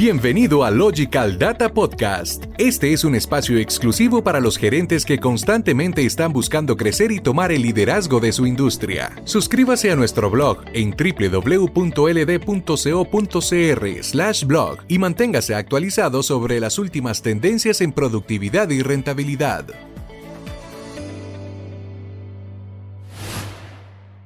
Bienvenido a Logical Data Podcast. Este es un espacio exclusivo para los gerentes que constantemente están buscando crecer y tomar el liderazgo de su industria. Suscríbase a nuestro blog en www.ld.co.cr/blog y manténgase actualizado sobre las últimas tendencias en productividad y rentabilidad.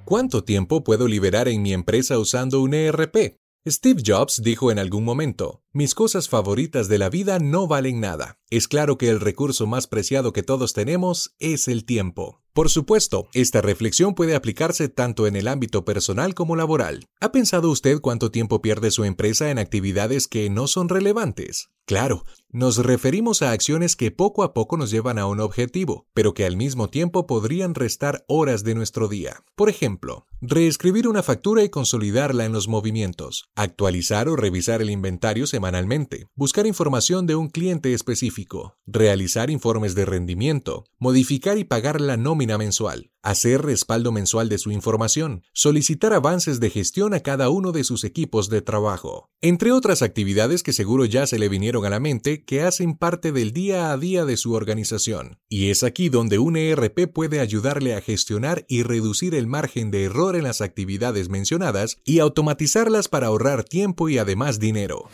¿Cuánto tiempo puedo liberar en mi empresa usando un ERP? Steve Jobs dijo en algún momento, mis cosas favoritas de la vida no valen nada. Es claro que el recurso más preciado que todos tenemos es el tiempo. Por supuesto, esta reflexión puede aplicarse tanto en el ámbito personal como laboral. ¿Ha pensado usted cuánto tiempo pierde su empresa en actividades que no son relevantes? Claro, nos referimos a acciones que poco a poco nos llevan a un objetivo, pero que al mismo tiempo podrían restar horas de nuestro día. Por ejemplo, reescribir una factura y consolidarla en los movimientos, actualizar o revisar el inventario semanalmente, buscar información de un cliente específico, realizar informes de rendimiento, modificar y pagar la nómina mensual, hacer respaldo mensual de su información, solicitar avances de gestión a cada uno de sus equipos de trabajo, entre otras actividades que seguro ya se le vinieron a la mente que hacen parte del día a día de su organización. Y es aquí donde un ERP puede ayudarle a gestionar y reducir el margen de error en las actividades mencionadas y automatizarlas para ahorrar tiempo y además dinero.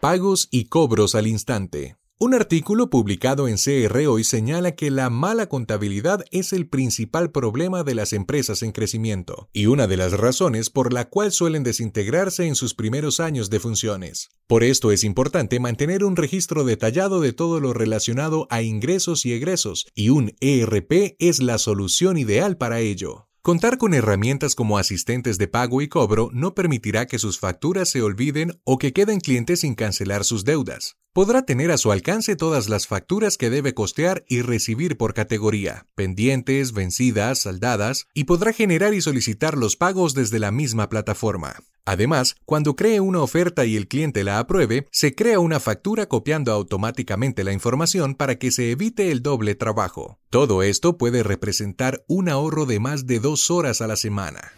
Pagos y cobros al instante. Un artículo publicado en CR hoy señala que la mala contabilidad es el principal problema de las empresas en crecimiento y una de las razones por la cual suelen desintegrarse en sus primeros años de funciones. Por esto es importante mantener un registro detallado de todo lo relacionado a ingresos y egresos, y un ERP es la solución ideal para ello. Contar con herramientas como asistentes de pago y cobro no permitirá que sus facturas se olviden o que queden clientes sin cancelar sus deudas. Podrá tener a su alcance todas las facturas que debe costear y recibir por categoría, pendientes, vencidas, saldadas, y podrá generar y solicitar los pagos desde la misma plataforma. Además, cuando cree una oferta y el cliente la apruebe, se crea una factura copiando automáticamente la información para que se evite el doble trabajo. Todo esto puede representar un ahorro de más de dos horas a la semana.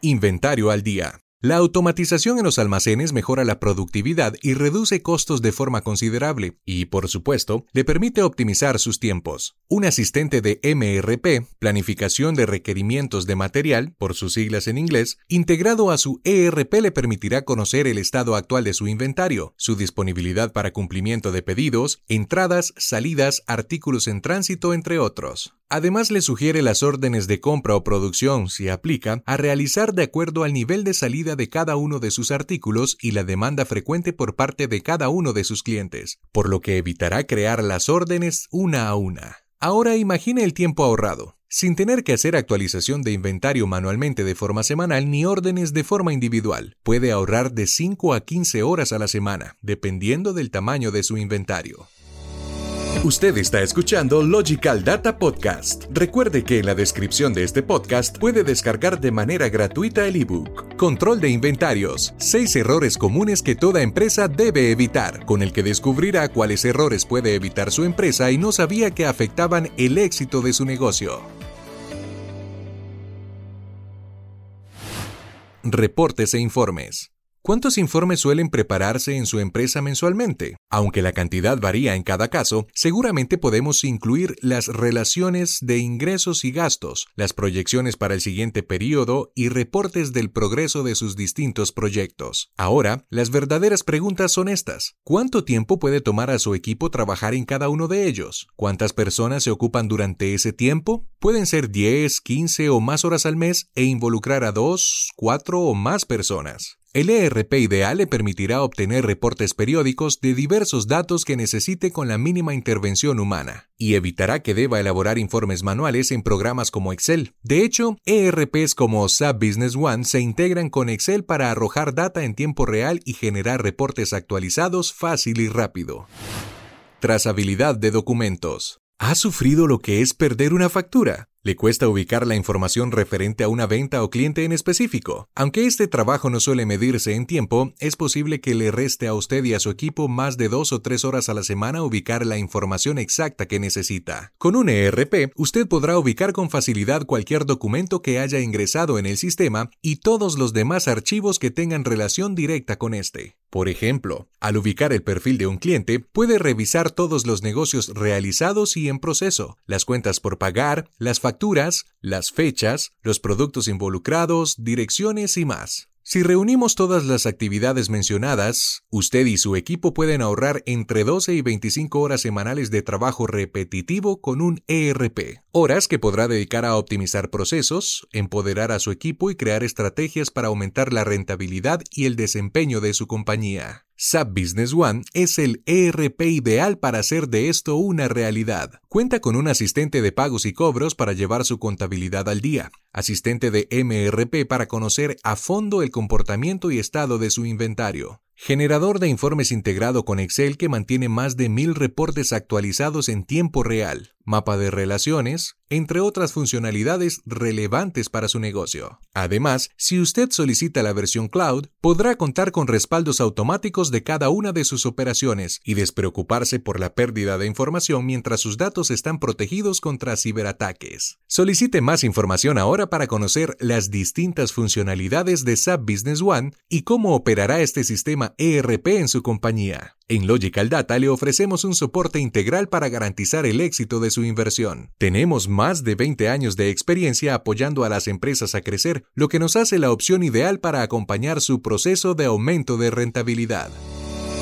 Inventario al día. La automatización en los almacenes mejora la productividad y reduce costos de forma considerable y, por supuesto, le permite optimizar sus tiempos. Un asistente de MRP, planificación de requerimientos de material, por sus siglas en inglés, integrado a su ERP le permitirá conocer el estado actual de su inventario, su disponibilidad para cumplimiento de pedidos, entradas, salidas, artículos en tránsito, entre otros. Además, le sugiere las órdenes de compra o producción, si aplica, a realizar de acuerdo al nivel de salida de cada uno de sus artículos y la demanda frecuente por parte de cada uno de sus clientes, por lo que evitará crear las órdenes una a una. Ahora imagine el tiempo ahorrado, sin tener que hacer actualización de inventario manualmente de forma semanal ni órdenes de forma individual. Puede ahorrar de 5 a 15 horas a la semana, dependiendo del tamaño de su inventario. Usted está escuchando Logical Data Podcast. Recuerde que en la descripción de este podcast puede descargar de manera gratuita el ebook Control de Inventarios, 6 errores comunes que toda empresa debe evitar, con el que descubrirá cuáles errores puede evitar su empresa y no sabía que afectaban el éxito de su negocio. Reportes e informes. ¿Cuántos informes suelen prepararse en su empresa mensualmente? Aunque la cantidad varía en cada caso, seguramente podemos incluir las relaciones de ingresos y gastos, las proyecciones para el siguiente periodo y reportes del progreso de sus distintos proyectos. Ahora, las verdaderas preguntas son estas. ¿Cuánto tiempo puede tomar a su equipo trabajar en cada uno de ellos? ¿Cuántas personas se ocupan durante ese tiempo? Pueden ser 10, 15 o más horas al mes e involucrar a 2, 4 o más personas. El ERP ideal le permitirá obtener reportes periódicos de diversos datos que necesite con la mínima intervención humana y evitará que deba elaborar informes manuales en programas como Excel. De hecho, ERPs como SAP Business One se integran con Excel para arrojar data en tiempo real y generar reportes actualizados fácil y rápido. Trazabilidad de documentos. ¿Ha sufrido lo que es perder una factura? ¿Le cuesta ubicar la información referente a una venta o cliente en específico? Aunque este trabajo no suele medirse en tiempo, es posible que le reste a usted y a su equipo más de dos o tres horas a la semana ubicar la información exacta que necesita. Con un ERP, usted podrá ubicar con facilidad cualquier documento que haya ingresado en el sistema y todos los demás archivos que tengan relación directa con este. Por ejemplo, al ubicar el perfil de un cliente, puede revisar todos los negocios realizados y en proceso, las cuentas por pagar, las facturas, las fechas, los productos involucrados, direcciones y más. Si reunimos todas las actividades mencionadas, usted y su equipo pueden ahorrar entre 12 y 25 horas semanales de trabajo repetitivo con un ERP. Horas que podrá dedicar a optimizar procesos, empoderar a su equipo y crear estrategias para aumentar la rentabilidad y el desempeño de su compañía. SAP Business One es el ERP ideal para hacer de esto una realidad. Cuenta con un asistente de pagos y cobros para llevar su contabilidad al día, asistente de MRP para conocer a fondo el comportamiento y estado de su inventario, Generador de informes integrado con Excel que mantiene más de mil reportes actualizados en tiempo real, mapa de relaciones, entre otras funcionalidades relevantes para su negocio. Además, si usted solicita la versión cloud, podrá contar con respaldos automáticos de cada una de sus operaciones y despreocuparse por la pérdida de información mientras sus datos están protegidos contra ciberataques. Solicite más información ahora para conocer las distintas funcionalidades de SAP Business One y cómo operará este sistema ERP en su compañía. En Logical Data le ofrecemos un soporte integral para garantizar el éxito de su inversión. Tenemos más de 20 años de experiencia apoyando a las empresas a crecer, lo que nos hace la opción ideal para acompañar su proceso de aumento de rentabilidad.